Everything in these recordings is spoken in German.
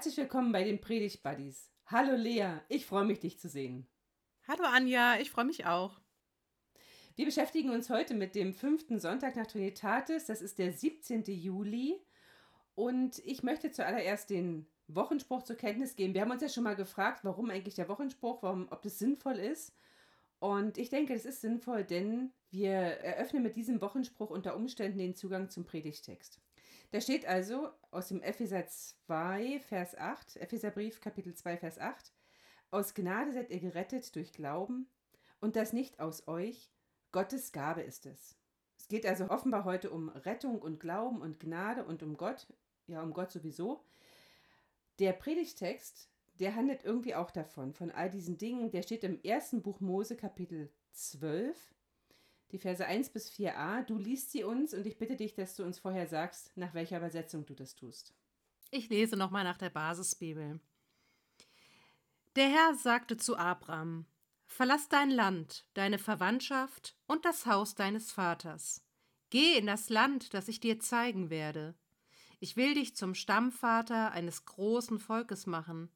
Herzlich willkommen bei den Predigt Buddies. Hallo Lea, ich freue mich, dich zu sehen. Hallo Anja, ich freue mich auch. Wir beschäftigen uns heute mit dem fünften Sonntag nach Trinitatis. Das ist der 17. Juli. Und ich möchte zuallererst den Wochenspruch zur Kenntnis geben. Wir haben uns ja schon mal gefragt, warum eigentlich der Wochenspruch, warum, ob das sinnvoll ist. Und ich denke, das ist sinnvoll, denn wir eröffnen mit diesem Wochenspruch unter Umständen den Zugang zum Predigtext. Da steht also aus dem Epheser 2, Vers 8, Epheserbrief, Kapitel 2, Vers 8, Aus Gnade seid ihr gerettet durch Glauben und das nicht aus euch, Gottes Gabe ist es. Es geht also offenbar heute um Rettung und Glauben und Gnade und um Gott, ja, um Gott sowieso. Der Predigtext, der handelt irgendwie auch davon, von all diesen Dingen. Der steht im ersten Buch Mose, Kapitel 12, die Verse 1 bis 4a. Du liest sie uns und ich bitte dich, dass du uns vorher sagst, nach welcher Übersetzung du das tust. Ich lese nochmal nach der Basisbibel. Der Herr sagte zu Abram: Verlass dein Land, deine Verwandtschaft und das Haus deines Vaters. Geh in das Land, das ich dir zeigen werde. Ich will dich zum Stammvater eines großen Volkes machen.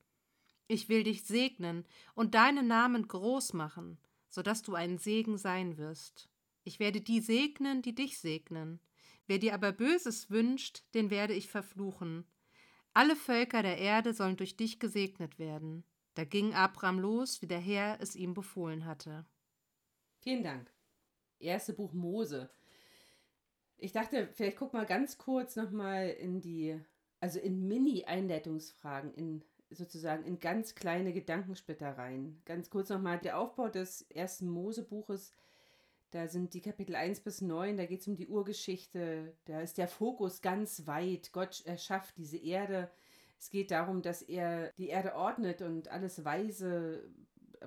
Ich will dich segnen und deinen Namen groß machen, so dass du ein Segen sein wirst. Ich werde die segnen, die dich segnen. Wer dir aber Böses wünscht, den werde ich verfluchen. Alle Völker der Erde sollen durch dich gesegnet werden. Da ging Abraham los, wie der Herr es ihm befohlen hatte. Vielen Dank. Erste Buch Mose. Ich dachte, vielleicht guck mal ganz kurz nochmal in die, also in Mini-Einleitungsfragen, in sozusagen in ganz kleine Gedankensplitter rein. Ganz kurz nochmal der Aufbau des ersten Mosebuches da sind die Kapitel 1 bis 9, da geht es um die Urgeschichte, da ist der Fokus ganz weit. Gott erschafft diese Erde. Es geht darum, dass er die Erde ordnet und alles weise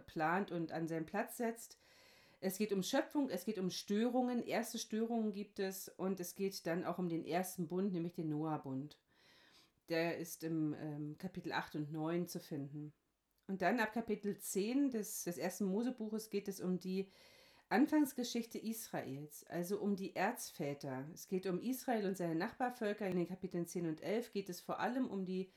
plant und an seinen Platz setzt. Es geht um Schöpfung, es geht um Störungen. Erste Störungen gibt es und es geht dann auch um den ersten Bund, nämlich den Noah-Bund. Der ist im ähm, Kapitel 8 und 9 zu finden. Und dann ab Kapitel 10 des, des ersten Mosebuches geht es um die Anfangsgeschichte Israels, also um die Erzväter. Es geht um Israel und seine Nachbarvölker. In den Kapiteln 10 und 11 geht es vor allem um die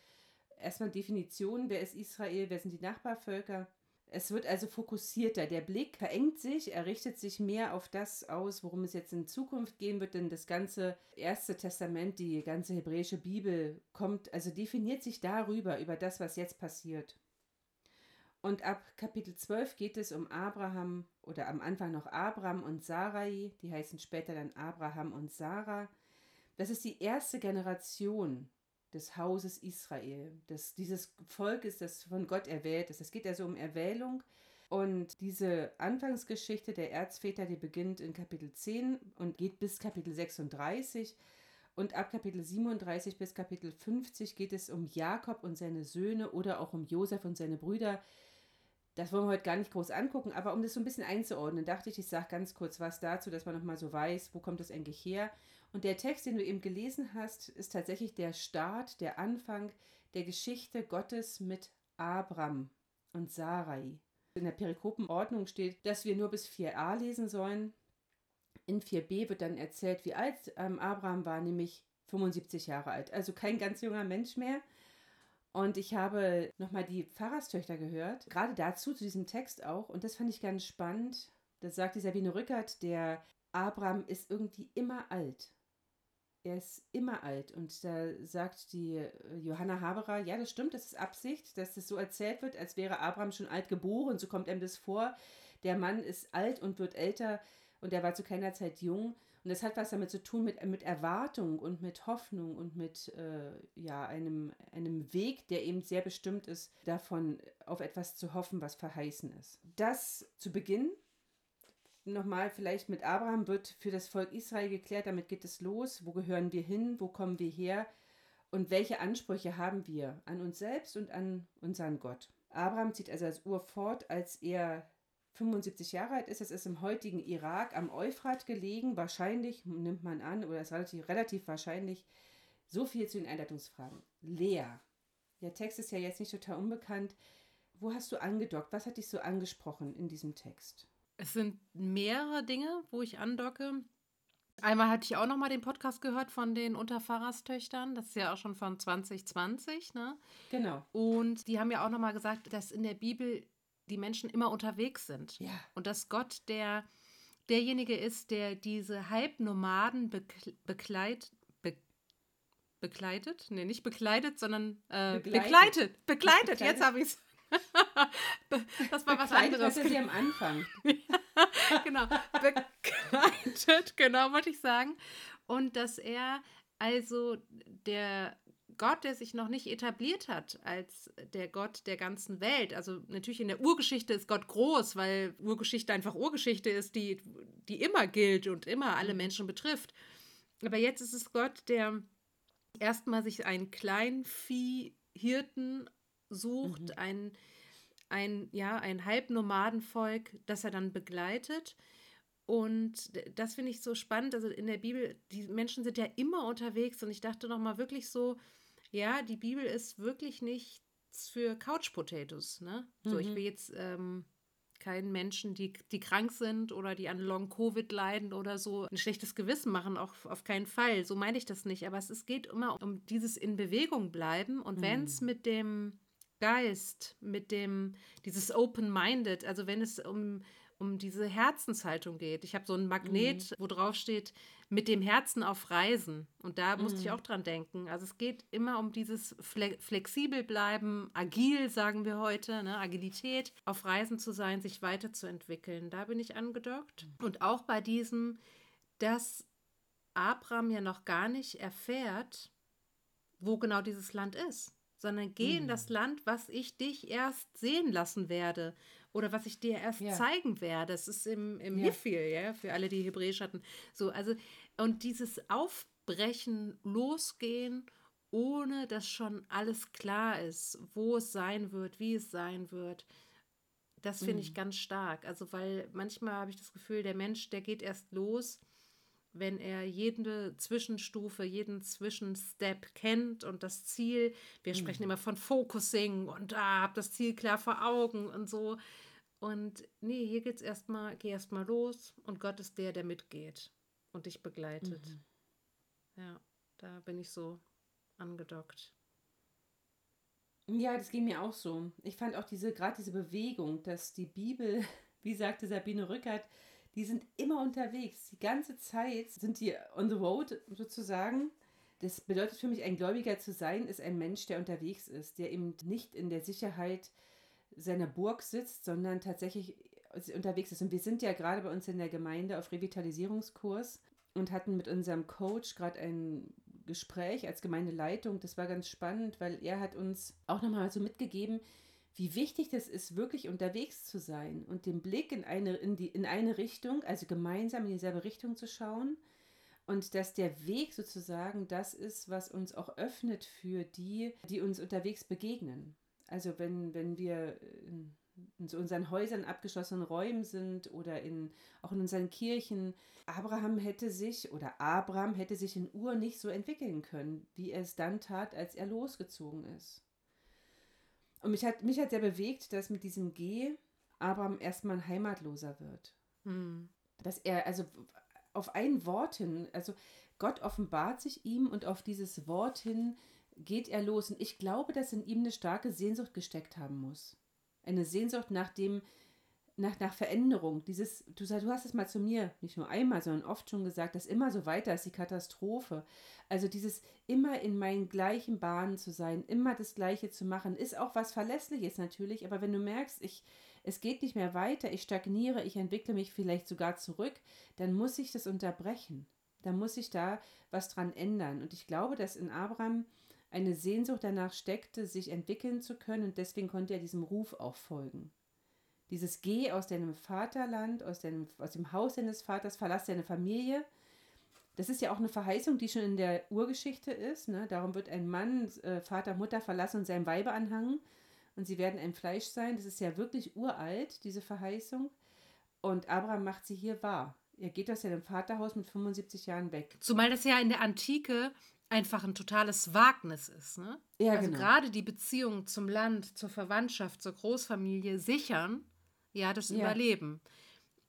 erstmal Definition, wer ist Israel, wer sind die Nachbarvölker. Es wird also fokussierter. Der Blick verengt sich, er richtet sich mehr auf das aus, worum es jetzt in Zukunft gehen wird, denn das ganze Erste Testament, die ganze hebräische Bibel kommt, also definiert sich darüber, über das, was jetzt passiert. Und ab Kapitel 12 geht es um Abraham oder am Anfang noch Abraham und Sarai, die heißen später dann Abraham und Sarah. Das ist die erste Generation des Hauses Israel, des, dieses Volkes, das von Gott erwählt ist. Es geht also um Erwählung. Und diese Anfangsgeschichte der Erzväter, die beginnt in Kapitel 10 und geht bis Kapitel 36. Und ab Kapitel 37 bis Kapitel 50 geht es um Jakob und seine Söhne oder auch um Josef und seine Brüder, das wollen wir heute gar nicht groß angucken, aber um das so ein bisschen einzuordnen, dachte ich, ich sage ganz kurz was dazu, dass man nochmal so weiß, wo kommt das eigentlich her. Und der Text, den du eben gelesen hast, ist tatsächlich der Start, der Anfang der Geschichte Gottes mit Abram und Sarai. In der Perikopenordnung steht, dass wir nur bis 4a lesen sollen. In 4b wird dann erzählt, wie alt ähm, Abraham war, nämlich 75 Jahre alt. Also kein ganz junger Mensch mehr. Und ich habe nochmal die Pfarrerstöchter gehört, gerade dazu, zu diesem Text auch. Und das fand ich ganz spannend. Da sagt die Sabine Rückert, der Abraham ist irgendwie immer alt. Er ist immer alt. Und da sagt die äh, Johanna Haberer, ja, das stimmt, das ist Absicht, dass das so erzählt wird, als wäre Abraham schon alt geboren. So kommt einem das vor. Der Mann ist alt und wird älter und er war zu keiner Zeit jung. Und das hat was damit zu tun mit, mit Erwartung und mit Hoffnung und mit äh, ja, einem, einem Weg, der eben sehr bestimmt ist, davon auf etwas zu hoffen, was verheißen ist. Das zu Beginn, nochmal vielleicht mit Abraham, wird für das Volk Israel geklärt, damit geht es los. Wo gehören wir hin? Wo kommen wir her? Und welche Ansprüche haben wir an uns selbst und an unseren Gott? Abraham zieht also als Ur fort, als er 75 Jahre alt ist. Es ist im heutigen Irak am Euphrat gelegen. Wahrscheinlich, nimmt man an, oder ist relativ, relativ wahrscheinlich, so viel zu den Einleitungsfragen. Lea. Der Text ist ja jetzt nicht total unbekannt. Wo hast du angedockt? Was hat dich so angesprochen in diesem Text? Es sind mehrere Dinge, wo ich andocke. Einmal hatte ich auch noch mal den Podcast gehört von den Unterpfarrerstöchtern. Das ist ja auch schon von 2020, ne? Genau. Und die haben ja auch noch mal gesagt, dass in der Bibel die Menschen immer unterwegs sind. Ja. Und dass Gott der derjenige ist, der diese Halbnomaden bekle bekleit, be bekleidet. Nee, nicht bekleidet, sondern äh, begleitet. begleitet. Begleitet, jetzt habe ich es. das war was anderes. Das am Anfang. genau. Begleitet, genau, wollte ich sagen. Und dass er also der Gott, der sich noch nicht etabliert hat als der Gott der ganzen Welt. Also natürlich in der Urgeschichte ist Gott groß, weil Urgeschichte einfach Urgeschichte ist, die, die immer gilt und immer alle mhm. Menschen betrifft. Aber jetzt ist es Gott, der erstmal sich einen Kleinviehhirten sucht, mhm. ein, ein, ja, ein Halbnomadenvolk, das er dann begleitet. Und das finde ich so spannend. Also in der Bibel, die Menschen sind ja immer unterwegs und ich dachte nochmal wirklich so, ja, die Bibel ist wirklich nichts für Couch Potatoes. Ne? Mhm. So, ich mhm. will jetzt ähm, keinen Menschen, die, die krank sind oder die an Long-Covid leiden oder so, ein schlechtes Gewissen machen, auch auf keinen Fall. So meine ich das nicht. Aber es, es geht immer um dieses in Bewegung bleiben. Und mhm. wenn es mit dem Geist, mit dem, dieses Open-Minded, also wenn es um um diese Herzenshaltung geht. Ich habe so ein Magnet, mhm. wo drauf steht, mit dem Herzen auf Reisen. Und da musste mhm. ich auch dran denken. Also es geht immer um dieses Fle flexibel bleiben, agil, sagen wir heute, ne? Agilität, auf Reisen zu sein, sich weiterzuentwickeln. Da bin ich angedockt. Und auch bei diesem, dass Abraham ja noch gar nicht erfährt, wo genau dieses Land ist sondern geh in das mhm. Land, was ich dich erst sehen lassen werde oder was ich dir erst ja. zeigen werde. Das ist im, im ja. Hifil, ja, für alle, die Hebräisch hatten. So, also, und dieses Aufbrechen, Losgehen, ohne dass schon alles klar ist, wo es sein wird, wie es sein wird. Das finde mhm. ich ganz stark. Also, weil manchmal habe ich das Gefühl, der Mensch, der geht erst los, wenn er jede Zwischenstufe, jeden Zwischenstep kennt und das Ziel, wir sprechen mhm. immer von Focusing und ah, hab das Ziel klar vor Augen und so. Und nee, hier geht's erstmal, geh erstmal los und Gott ist der, der mitgeht und dich begleitet. Mhm. Ja, da bin ich so angedockt. Ja, das ging mir auch so. Ich fand auch diese, gerade diese Bewegung, dass die Bibel, wie sagte Sabine Rückert, die sind immer unterwegs. Die ganze Zeit sind die on the road sozusagen. Das bedeutet für mich, ein Gläubiger zu sein, ist ein Mensch, der unterwegs ist, der eben nicht in der Sicherheit seiner Burg sitzt, sondern tatsächlich unterwegs ist. Und wir sind ja gerade bei uns in der Gemeinde auf Revitalisierungskurs und hatten mit unserem Coach gerade ein Gespräch als Gemeindeleitung. Das war ganz spannend, weil er hat uns auch nochmal so mitgegeben, wie wichtig das ist, wirklich unterwegs zu sein und den Blick in eine, in die, in eine Richtung, also gemeinsam in dieselbe Richtung zu schauen. Und dass der Weg sozusagen das ist, was uns auch öffnet für die, die uns unterwegs begegnen. Also wenn, wenn wir in, unseren Häusern, abgeschlossenen Räumen sind oder in, auch in unseren Kirchen, Abraham hätte sich oder Abraham hätte sich in Ur nicht so entwickeln können, wie er es dann tat, als er losgezogen ist. Und mich hat, mich hat sehr bewegt, dass mit diesem G Abraham erstmal ein Heimatloser wird. Mhm. Dass er, also auf ein Wort hin, also Gott offenbart sich ihm und auf dieses Wort hin geht er los. Und ich glaube, dass in ihm eine starke Sehnsucht gesteckt haben muss. Eine Sehnsucht nach dem, nach, nach Veränderung. Dieses, du, du hast es mal zu mir, nicht nur einmal, sondern oft schon gesagt, dass immer so weiter ist die Katastrophe. Also dieses immer in meinen gleichen Bahnen zu sein, immer das Gleiche zu machen, ist auch was Verlässliches natürlich, aber wenn du merkst, ich, es geht nicht mehr weiter, ich stagniere, ich entwickle mich vielleicht sogar zurück, dann muss ich das unterbrechen. Dann muss ich da was dran ändern. Und ich glaube, dass in Abraham eine Sehnsucht danach steckte, sich entwickeln zu können und deswegen konnte er diesem Ruf auch folgen. Dieses Geh aus deinem Vaterland, aus, deinem, aus dem Haus deines Vaters, verlass deine Familie. Das ist ja auch eine Verheißung, die schon in der Urgeschichte ist. Ne? Darum wird ein Mann äh, Vater, Mutter verlassen und seinem Weibe anhangen und sie werden ein Fleisch sein. Das ist ja wirklich uralt, diese Verheißung. Und Abraham macht sie hier wahr. Er geht aus seinem Vaterhaus mit 75 Jahren weg. Zumal das ja in der Antike einfach ein totales Wagnis ist. Ne? Ja, also genau. gerade die Beziehung zum Land, zur Verwandtschaft, zur Großfamilie sichern ja das ja. Überleben.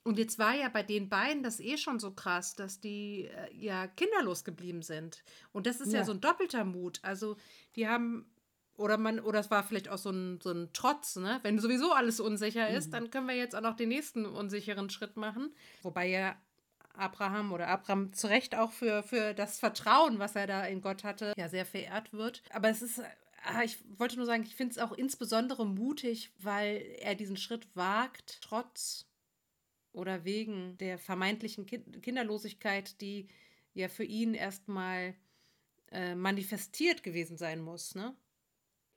Und jetzt war ja bei den beiden das eh schon so krass, dass die äh, ja kinderlos geblieben sind. Und das ist ja. ja so ein doppelter Mut. Also die haben oder man, oder es war vielleicht auch so ein, so ein Trotz, ne? Wenn sowieso alles unsicher ist, mhm. dann können wir jetzt auch noch den nächsten unsicheren Schritt machen. Wobei ja Abraham oder Abraham zu Recht auch für, für das Vertrauen, was er da in Gott hatte, ja sehr verehrt wird. Aber es ist, ich wollte nur sagen, ich finde es auch insbesondere mutig, weil er diesen Schritt wagt, trotz oder wegen der vermeintlichen Kinderlosigkeit, die ja für ihn erstmal äh, manifestiert gewesen sein muss, ne?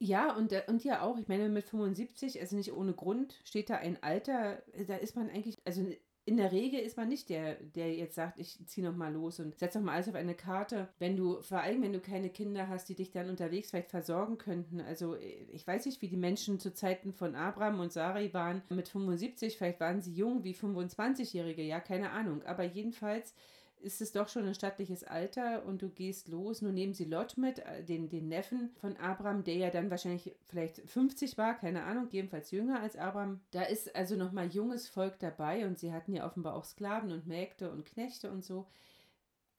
Ja, und, und ja auch, ich meine, mit 75, also nicht ohne Grund, steht da ein Alter, da ist man eigentlich, also in der Regel ist man nicht der, der jetzt sagt, ich ziehe nochmal los und setze nochmal alles auf eine Karte. Wenn du, vor allem wenn du keine Kinder hast, die dich dann unterwegs vielleicht versorgen könnten. Also ich weiß nicht, wie die Menschen zu Zeiten von Abraham und Sarai waren mit 75, vielleicht waren sie jung wie 25-Jährige, ja, keine Ahnung. Aber jedenfalls ist es doch schon ein stattliches Alter und du gehst los. Nun nehmen sie Lot mit, äh, den, den Neffen von Abraham, der ja dann wahrscheinlich vielleicht 50 war, keine Ahnung, jedenfalls jünger als Abraham. Da ist also nochmal junges Volk dabei und sie hatten ja offenbar auch Sklaven und Mägde und Knechte und so.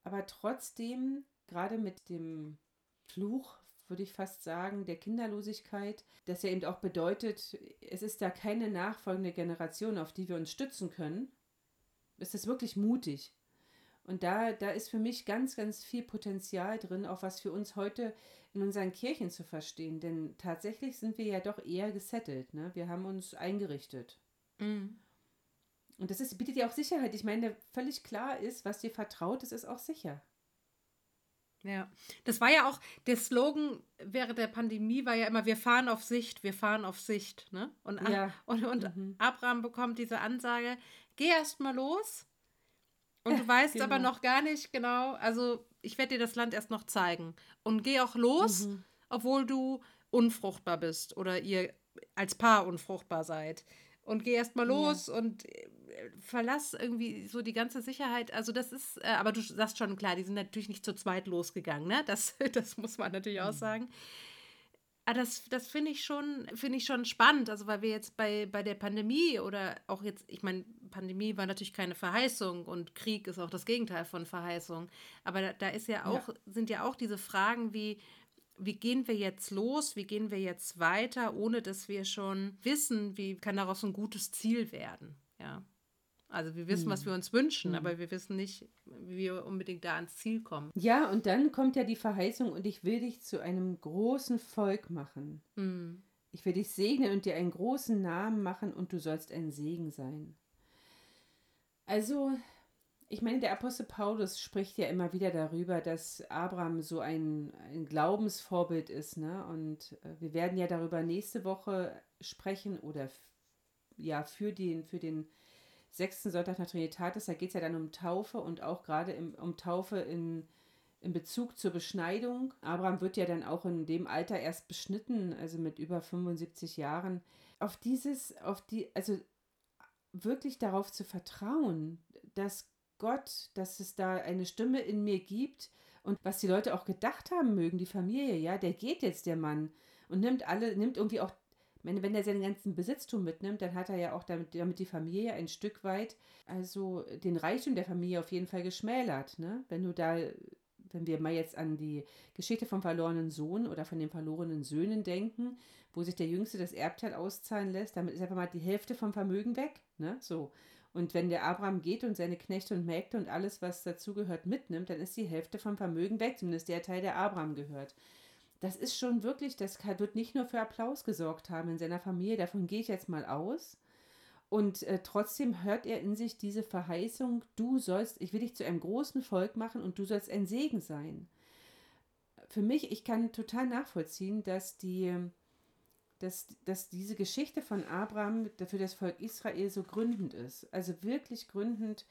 Aber trotzdem, gerade mit dem Fluch würde ich fast sagen, der Kinderlosigkeit, das ja eben auch bedeutet, es ist da keine nachfolgende Generation, auf die wir uns stützen können, ist es wirklich mutig. Und da, da ist für mich ganz, ganz viel Potenzial drin, auch was für uns heute in unseren Kirchen zu verstehen. Denn tatsächlich sind wir ja doch eher gesettelt. Ne? Wir haben uns eingerichtet. Mhm. Und das ist, bietet ja auch Sicherheit. Ich meine, völlig klar ist, was dir vertraut ist, ist auch sicher. Ja, das war ja auch, der Slogan während der Pandemie war ja immer, wir fahren auf Sicht, wir fahren auf Sicht. Ne? Und, ja. und, und mhm. Abraham bekommt diese Ansage, geh erst mal los, und du weißt genau. aber noch gar nicht genau, also ich werde dir das Land erst noch zeigen. Und geh auch los, mhm. obwohl du unfruchtbar bist oder ihr als Paar unfruchtbar seid. Und geh erst mal los ja. und äh, verlass irgendwie so die ganze Sicherheit. Also das ist, äh, aber du sagst schon klar, die sind natürlich nicht zu zweit losgegangen, ne? Das, das muss man natürlich mhm. auch sagen. Ah, das, das finde ich schon, finde ich schon spannend. Also, weil wir jetzt bei, bei der Pandemie oder auch jetzt, ich meine, Pandemie war natürlich keine Verheißung und Krieg ist auch das Gegenteil von Verheißung. Aber da, da ist ja auch, ja. sind ja auch diese Fragen wie, wie gehen wir jetzt los, wie gehen wir jetzt weiter, ohne dass wir schon wissen, wie kann daraus ein gutes Ziel werden. Ja. Also wir wissen, was hm. wir uns wünschen, mhm. aber wir wissen nicht, wie wir unbedingt da ans Ziel kommen. Ja, und dann kommt ja die Verheißung und ich will dich zu einem großen Volk machen. Mhm. Ich will dich segnen und dir einen großen Namen machen und du sollst ein Segen sein. Also, ich meine, der Apostel Paulus spricht ja immer wieder darüber, dass Abraham so ein, ein Glaubensvorbild ist. Ne? Und äh, wir werden ja darüber nächste Woche sprechen oder ja, für den, für den sechsten Sonntag nach Trinitatis, da geht es ja dann um Taufe und auch gerade um Taufe in, in Bezug zur Beschneidung. Abraham wird ja dann auch in dem Alter erst beschnitten, also mit über 75 Jahren. Auf dieses, auf die, also wirklich darauf zu vertrauen, dass Gott, dass es da eine Stimme in mir gibt und was die Leute auch gedacht haben mögen, die Familie, ja, der geht jetzt, der Mann, und nimmt alle, nimmt irgendwie auch meine, wenn er seinen ganzen Besitztum mitnimmt, dann hat er ja auch damit, damit die Familie ein Stück weit, also den Reichtum der Familie auf jeden Fall geschmälert. Ne? Wenn du da, wenn wir mal jetzt an die Geschichte vom verlorenen Sohn oder von den verlorenen Söhnen denken, wo sich der Jüngste das Erbteil auszahlen lässt, damit ist einfach mal die Hälfte vom Vermögen weg. Ne? So. Und wenn der Abraham geht und seine Knechte und Mägde und alles, was dazugehört, mitnimmt, dann ist die Hälfte vom Vermögen weg, zumindest der Teil, der Abraham gehört das ist schon wirklich, das wird nicht nur für Applaus gesorgt haben in seiner Familie, davon gehe ich jetzt mal aus. Und äh, trotzdem hört er in sich diese Verheißung, du sollst, ich will dich zu einem großen Volk machen und du sollst ein Segen sein. Für mich, ich kann total nachvollziehen, dass die, dass, dass diese Geschichte von Abraham für das Volk Israel so gründend ist. Also wirklich gründend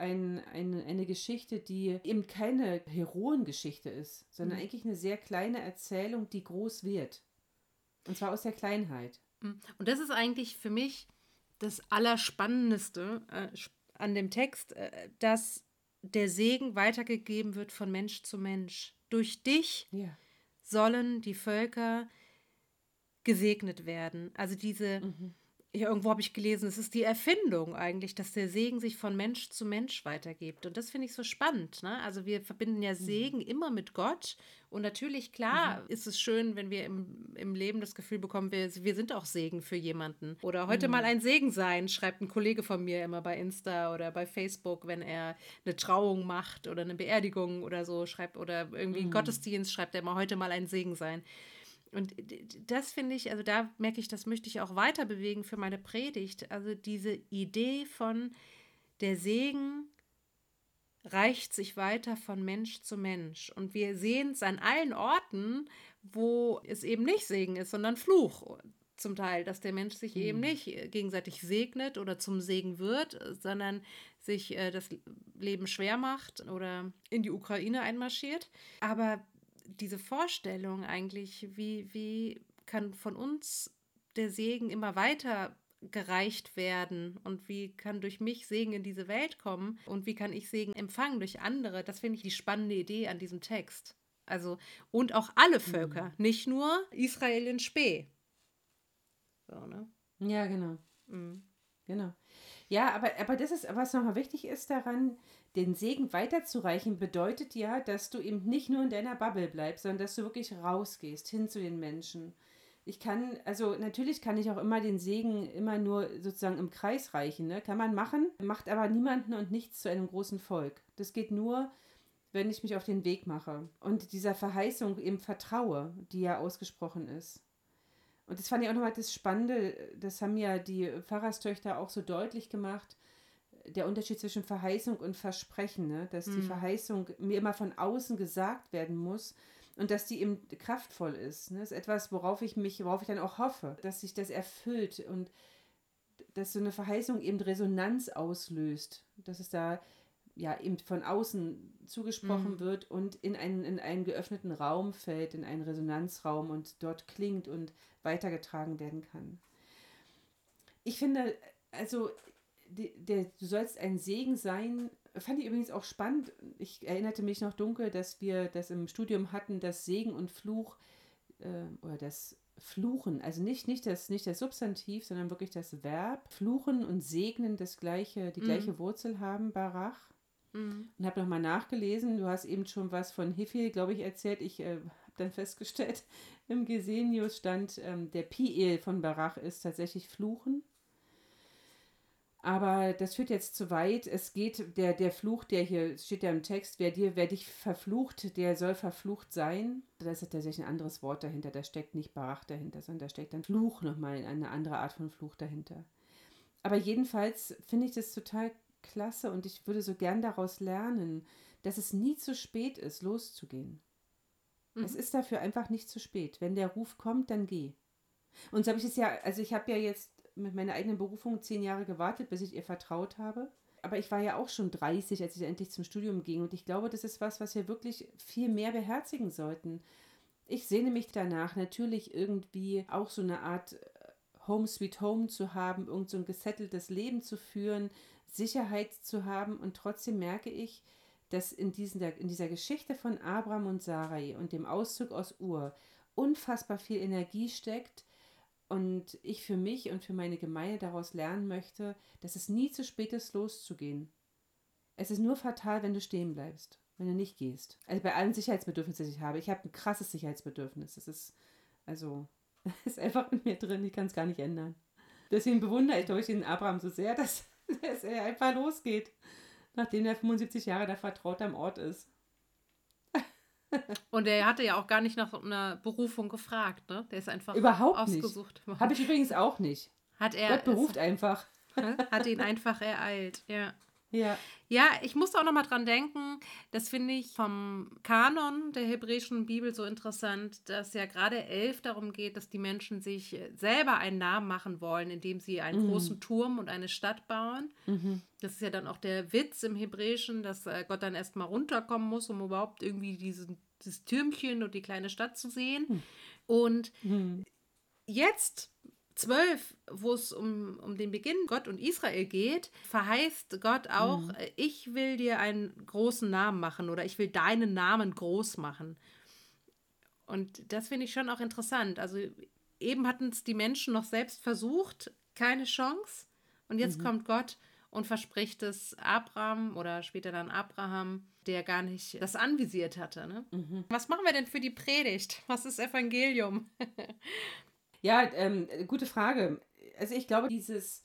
ein, eine, eine Geschichte, die eben keine Heroengeschichte ist, sondern mhm. eigentlich eine sehr kleine Erzählung, die groß wird. Und zwar aus der Kleinheit. Mhm. Und das ist eigentlich für mich das Allerspannendste äh, an dem Text, äh, dass der Segen weitergegeben wird von Mensch zu Mensch. Durch dich ja. sollen die Völker gesegnet werden. Also diese, mhm. Ja, irgendwo habe ich gelesen, es ist die Erfindung eigentlich, dass der Segen sich von Mensch zu Mensch weitergibt. Und das finde ich so spannend. Ne? Also wir verbinden ja. Segen mhm. immer mit Gott. Und natürlich, klar, mhm. ist es schön, wenn wir im, im Leben das Gefühl bekommen, wir, wir sind auch Segen für jemanden. Oder heute mhm. mal ein Segen sein, schreibt ein Kollege von mir immer bei Insta oder bei Facebook, wenn er eine Trauung macht oder eine Beerdigung oder so schreibt oder irgendwie einen mhm. Gottesdienst, schreibt er immer heute mal ein Segen sein. Und das finde ich, also da merke ich, das möchte ich auch weiter bewegen für meine Predigt. Also diese Idee von der Segen reicht sich weiter von Mensch zu Mensch. Und wir sehen es an allen Orten, wo es eben nicht Segen ist, sondern Fluch zum Teil, dass der Mensch sich eben nicht gegenseitig segnet oder zum Segen wird, sondern sich äh, das Leben schwer macht oder in die Ukraine einmarschiert. Aber diese Vorstellung eigentlich, wie, wie kann von uns der Segen immer weiter gereicht werden und wie kann durch mich Segen in diese Welt kommen und wie kann ich Segen empfangen durch andere, das finde ich die spannende Idee an diesem Text. Also, und auch alle mhm. Völker, mhm. nicht nur Israel in Spee. So, ne? Ja, genau. Mhm. Genau. Ja, aber, aber das ist, was nochmal wichtig ist daran, den Segen weiterzureichen, bedeutet ja, dass du eben nicht nur in deiner Bubble bleibst, sondern dass du wirklich rausgehst, hin zu den Menschen. Ich kann, also natürlich kann ich auch immer den Segen immer nur sozusagen im Kreis reichen, ne? Kann man machen, macht aber niemanden und nichts zu einem großen Volk. Das geht nur, wenn ich mich auf den Weg mache und dieser Verheißung eben vertraue, die ja ausgesprochen ist. Und das fand ich auch nochmal das Spannende, das haben ja die Pfarrerstöchter auch so deutlich gemacht, der Unterschied zwischen Verheißung und Versprechen, ne? dass mhm. die Verheißung mir immer von außen gesagt werden muss und dass die eben kraftvoll ist. Ne? Das ist etwas, worauf ich mich, worauf ich dann auch hoffe, dass sich das erfüllt und dass so eine Verheißung eben Resonanz auslöst, dass es da ja eben von außen zugesprochen mhm. wird und in einen, in einen geöffneten Raum fällt, in einen Resonanzraum und dort klingt und weitergetragen werden kann. Ich finde, also die, der, du sollst ein Segen sein, fand ich übrigens auch spannend. Ich erinnerte mich noch dunkel, dass wir das im Studium hatten, dass Segen und Fluch äh, oder das Fluchen, also nicht, nicht, das, nicht das Substantiv, sondern wirklich das Verb. Fluchen und Segnen das gleiche, die mhm. gleiche Wurzel haben, Barach. Mhm. Und habe nochmal nachgelesen. Du hast eben schon was von Hiffel, glaube ich, erzählt. Ich äh, habe dann festgestellt, im Gesenius stand, ähm, der Piel von Barach ist tatsächlich Fluchen. Aber das führt jetzt zu weit. Es geht, der, der Fluch, der hier steht ja im Text, wer, dir, wer dich verflucht, der soll verflucht sein. Da ist tatsächlich ein anderes Wort dahinter. Da steckt nicht Barach dahinter, sondern da steckt dann Fluch nochmal, eine andere Art von Fluch dahinter. Aber jedenfalls finde ich das total klasse und ich würde so gern daraus lernen, dass es nie zu spät ist, loszugehen. Mhm. Es ist dafür einfach nicht zu spät. Wenn der Ruf kommt, dann geh. Und so habe ich es ja, also ich habe ja jetzt mit meiner eigenen Berufung zehn Jahre gewartet, bis ich ihr vertraut habe. Aber ich war ja auch schon 30, als ich endlich zum Studium ging. Und ich glaube, das ist was, was wir wirklich viel mehr beherzigen sollten. Ich sehne mich danach, natürlich irgendwie auch so eine Art äh, Home Sweet Home zu haben, irgend so ein gesetteltes Leben zu führen, Sicherheit zu haben. Und trotzdem merke ich, dass in, diesen, in dieser Geschichte von Abraham und Sarai und dem Auszug aus Ur unfassbar viel Energie steckt und ich für mich und für meine Gemeinde daraus lernen möchte, dass es nie zu spät ist, loszugehen. Es ist nur fatal, wenn du stehen bleibst, wenn du nicht gehst. Also bei allen Sicherheitsbedürfnissen, die ich habe. Ich habe ein krasses Sicherheitsbedürfnis. Das ist, also, ist einfach in mir drin. Ich kann es gar nicht ändern. Deswegen bewundere ich durch den Abraham so sehr, dass, dass er einfach losgeht, nachdem er 75 Jahre da vertraut am Ort ist. Und er hatte ja auch gar nicht nach einer Berufung gefragt, ne? Der ist einfach Überhaupt ausgesucht. Nicht. Habe ich übrigens auch nicht. Hat er. Gott beruft einfach. Hat ihn einfach ereilt, ja. Ja. Ja, ich musste auch noch mal dran denken, das finde ich vom Kanon der hebräischen Bibel so interessant, dass ja gerade elf darum geht, dass die Menschen sich selber einen Namen machen wollen, indem sie einen mhm. großen Turm und eine Stadt bauen. Mhm. Das ist ja dann auch der Witz im Hebräischen, dass äh, Gott dann erst mal runterkommen muss, um überhaupt irgendwie diesen, dieses Türmchen und die kleine Stadt zu sehen. Mhm. Und mhm. jetzt 12, wo es um, um den Beginn Gott und Israel geht, verheißt Gott auch, mhm. Äh, ich will dir einen großen Namen machen oder ich will deinen Namen groß machen. Und das finde ich schon auch interessant. Also eben hatten es die Menschen noch selbst versucht, keine Chance. Und jetzt mhm. kommt Gott und verspricht es Abraham oder später dann Abraham, der gar nicht das anvisiert hatte. Ne? Mhm. Was machen wir denn für die Predigt? Was ist Evangelium? ja, ähm, gute Frage. Also ich glaube, dieses,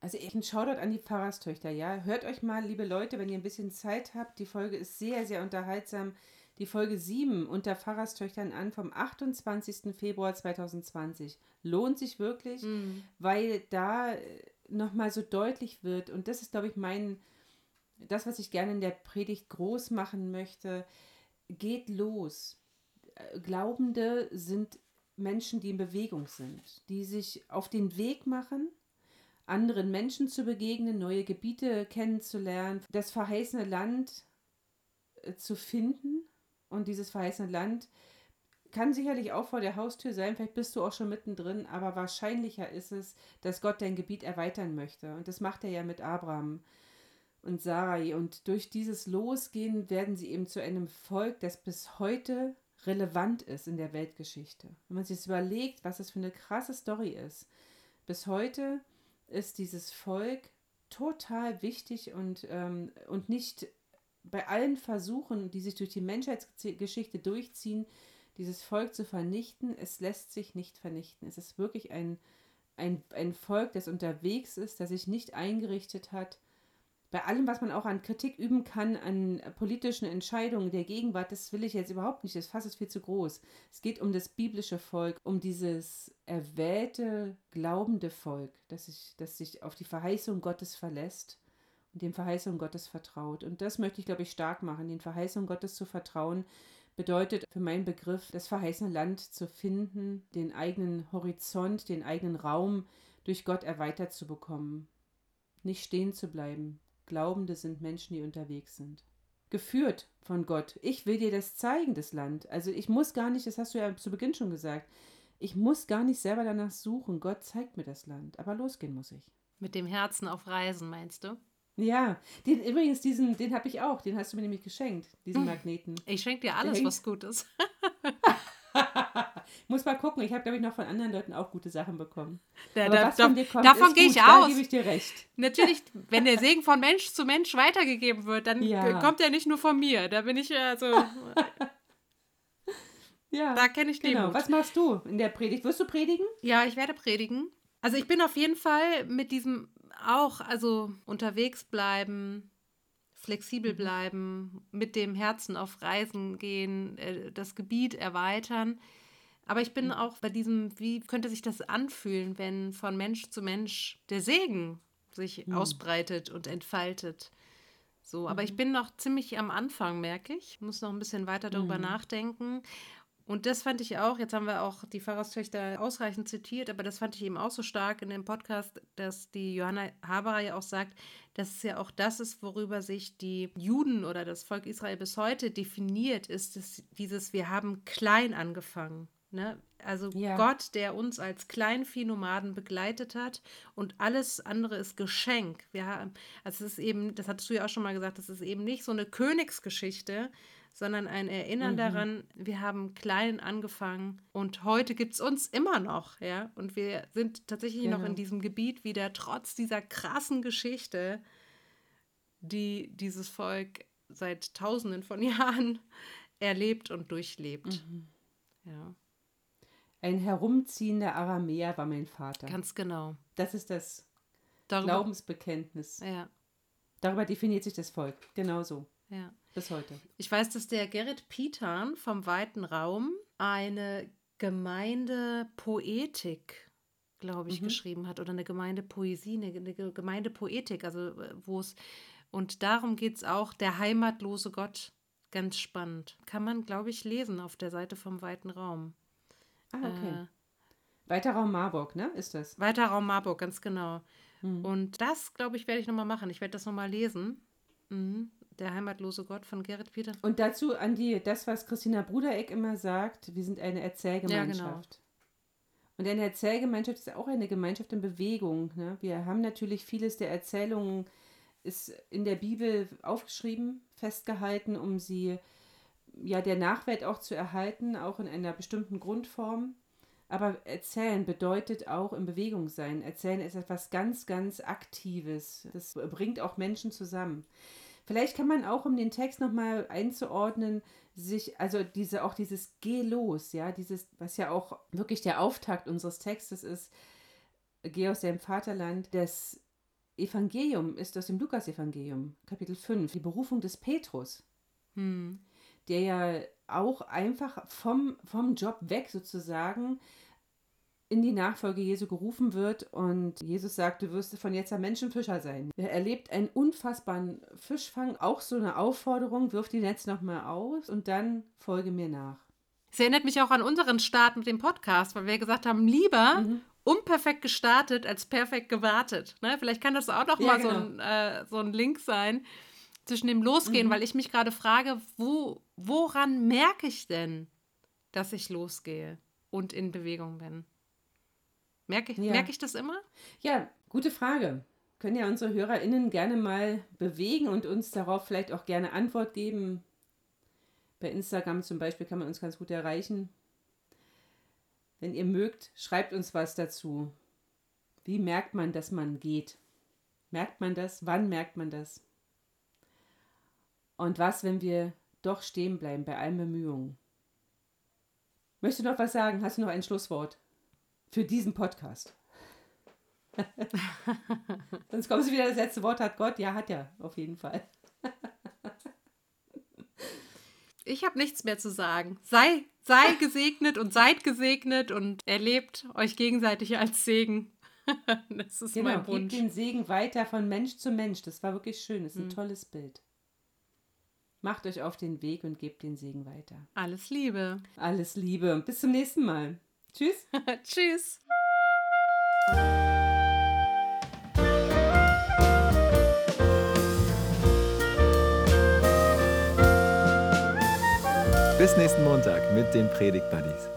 also ich ein Shoutout an die Pfarrerstöchter, ja. Hört euch mal, liebe Leute, wenn ihr ein bisschen Zeit habt, die Folge ist sehr, sehr unterhaltsam. Die Folge 7 unter Pfarrerstöchtern an vom 28. Februar 2020. Lohnt sich wirklich, mhm. weil da nochmal so deutlich wird, und das ist, glaube ich, mein, das, was ich gerne in der Predigt groß machen möchte, geht los. Glaubende sind Menschen, die in Bewegung sind, die sich auf den Weg machen, anderen Menschen zu begegnen, neue Gebiete kennenzulernen, das verheißene Land äh, zu finden. Und dieses verheißene Land kann sicherlich auch vor der Haustür sein, vielleicht bist du auch schon mittendrin, aber wahrscheinlicher ist es, dass Gott dein Gebiet erweitern möchte. Und das macht er ja mit Abraham und Sarai. Und durch dieses Losgehen werden sie eben zu einem Volk, das bis heute relevant ist in der Weltgeschichte. Wenn man sich überlegt, was das für eine krasse Story ist. Bis heute ist dieses Volk total wichtig und, ähm, und nicht bei allen Versuchen, die sich durch die Menschheitsgeschichte durchziehen, dieses Volk zu vernichten, es lässt sich nicht vernichten. Es ist wirklich ein, ein, ein Volk, das unterwegs ist, das sich nicht eingerichtet hat. Bei allem, was man auch an Kritik üben kann, an politischen Entscheidungen der Gegenwart, das will ich jetzt überhaupt nicht. Das Fass ist viel zu groß. Es geht um das biblische Volk, um dieses erwählte, glaubende Volk, das sich, das sich auf die Verheißung Gottes verlässt und den Verheißungen Gottes vertraut. Und das möchte ich, glaube ich, stark machen, den Verheißungen Gottes zu vertrauen, bedeutet für meinen Begriff, das verheißene Land zu finden, den eigenen Horizont, den eigenen Raum durch Gott erweitert zu bekommen. Nicht stehen zu bleiben. Glaubende sind Menschen, die unterwegs sind. Geführt von Gott. Ich will dir das zeigen, das Land. Also ich muss gar nicht, das hast du ja zu Beginn schon gesagt, ich muss gar nicht selber danach suchen. Gott zeigt mir das Land. Aber losgehen muss ich. Mit dem Herzen auf Reisen, meinst du? Ja, den, übrigens, diesen, den habe ich auch. Den hast du mir nämlich geschenkt, diesen hm. Magneten. Ich schenke dir alles, was gut ist. Muss mal gucken. Ich habe, glaube ich, noch von anderen Leuten auch gute Sachen bekommen. Ja, da, da, kommt, davon gehe ich aus. Da gebe ich dir recht. Natürlich, wenn der Segen von Mensch zu Mensch weitergegeben wird, dann ja. kommt er nicht nur von mir. Da bin ich ja so. ja. Da kenne ich Genau. Demut. Was machst du in der Predigt? Wirst du predigen? Ja, ich werde predigen. Also ich bin auf jeden Fall mit diesem auch, also unterwegs bleiben, flexibel mhm. bleiben, mit dem Herzen auf Reisen gehen, äh, das Gebiet erweitern. Aber ich bin mhm. auch bei diesem, wie könnte sich das anfühlen, wenn von Mensch zu Mensch der Segen sich mhm. ausbreitet und entfaltet. So, aber mhm. ich bin noch ziemlich am Anfang, merke ich. Muss noch ein bisschen weiter darüber mhm. nachdenken. Und das fand ich auch, jetzt haben wir auch die Pfarrerstöchter ausreichend zitiert, aber das fand ich eben auch so stark in dem Podcast, dass die Johanna Haberer ja auch sagt, dass es ja auch das ist, worüber sich die Juden oder das Volk Israel bis heute definiert, ist es dieses, wir haben klein angefangen. Ne? Also ja. Gott, der uns als Kleinviehnomaden begleitet hat und alles andere ist Geschenk. Wir haben, also es ist eben, das hattest du ja auch schon mal gesagt, das ist eben nicht so eine Königsgeschichte, sondern ein Erinnern mhm. daran, wir haben klein angefangen und heute gibt es uns immer noch, ja. Und wir sind tatsächlich genau. noch in genau. diesem Gebiet wieder, trotz dieser krassen Geschichte, die dieses Volk seit tausenden von Jahren erlebt und durchlebt. Mhm. Ja. Ein herumziehender Aramäer war mein Vater. Ganz genau. Das ist das Darüber, Glaubensbekenntnis. Ja. Darüber definiert sich das Volk. Genauso. Ja. Bis heute. Ich weiß, dass der Gerrit Pietern vom Weiten Raum eine Gemeindepoetik, glaube ich, mhm. geschrieben hat oder eine Gemeindepoesie, eine, eine Gemeindepoetik, also äh, wo es und darum geht es auch, der heimatlose Gott. Ganz spannend. Kann man, glaube ich, lesen auf der Seite vom Weiten Raum. Ah, okay. Äh, Weiter Raum Marburg, ne? Ist das? Weiter Raum Marburg, ganz genau. Mhm. Und das, glaube ich, werde ich nochmal machen. Ich werde das nochmal lesen. Mhm. Der heimatlose Gott von Gerrit Peter. Und dazu an die, das, was Christina Brudereck immer sagt, wir sind eine Erzählgemeinschaft. Ja, genau. Und eine Erzählgemeinschaft ist auch eine Gemeinschaft in Bewegung. Ne? Wir haben natürlich vieles der Erzählungen ist in der Bibel aufgeschrieben, festgehalten, um sie ja der Nachwelt auch zu erhalten, auch in einer bestimmten Grundform. Aber erzählen bedeutet auch in Bewegung sein. Erzählen ist etwas ganz, ganz Aktives. Das bringt auch Menschen zusammen. Vielleicht kann man auch, um den Text nochmal einzuordnen, sich, also diese, auch dieses Geh los, ja, dieses, was ja auch wirklich der Auftakt unseres Textes ist, Geh aus dem Vaterland, das Evangelium ist aus dem Lukas-Evangelium, Kapitel 5, die Berufung des Petrus, hm. Der ja auch einfach vom, vom Job weg sozusagen in die Nachfolge Jesu gerufen wird und Jesus sagt, du wirst von jetzt an Menschenfischer sein. Er erlebt einen unfassbaren Fischfang, auch so eine Aufforderung, wirf die Netz nochmal aus und dann folge mir nach. Es erinnert mich auch an unseren Start mit dem Podcast, weil wir gesagt haben, lieber mhm. unperfekt gestartet als perfekt gewartet. Ne? Vielleicht kann das auch noch ja, mal genau. so, ein, äh, so ein Link sein zwischen dem Losgehen, mhm. weil ich mich gerade frage, wo, woran merke ich denn, dass ich losgehe und in Bewegung bin? Merke, ja. merke ich das immer? Ja, gute Frage. Können ja unsere HörerInnen gerne mal bewegen und uns darauf vielleicht auch gerne Antwort geben. Bei Instagram zum Beispiel kann man uns ganz gut erreichen. Wenn ihr mögt, schreibt uns was dazu. Wie merkt man, dass man geht? Merkt man das? Wann merkt man das? Und was, wenn wir doch stehen bleiben bei allen Bemühungen? Möchtest du noch was sagen? Hast du noch ein Schlusswort? für diesen Podcast. Sonst kommst du wieder, das letzte Wort hat Gott. Ja, hat er, auf jeden Fall. ich habe nichts mehr zu sagen. Sei, sei gesegnet und seid gesegnet und erlebt euch gegenseitig als Segen. das ist genau, mein Wunsch. Gebt den Segen weiter von Mensch zu Mensch. Das war wirklich schön. Das ist ein mhm. tolles Bild. Macht euch auf den Weg und gebt den Segen weiter. Alles Liebe. Alles Liebe. Bis zum nächsten Mal. Tschüss. Tschüss. Bis nächsten Montag mit den Predigt Buddies.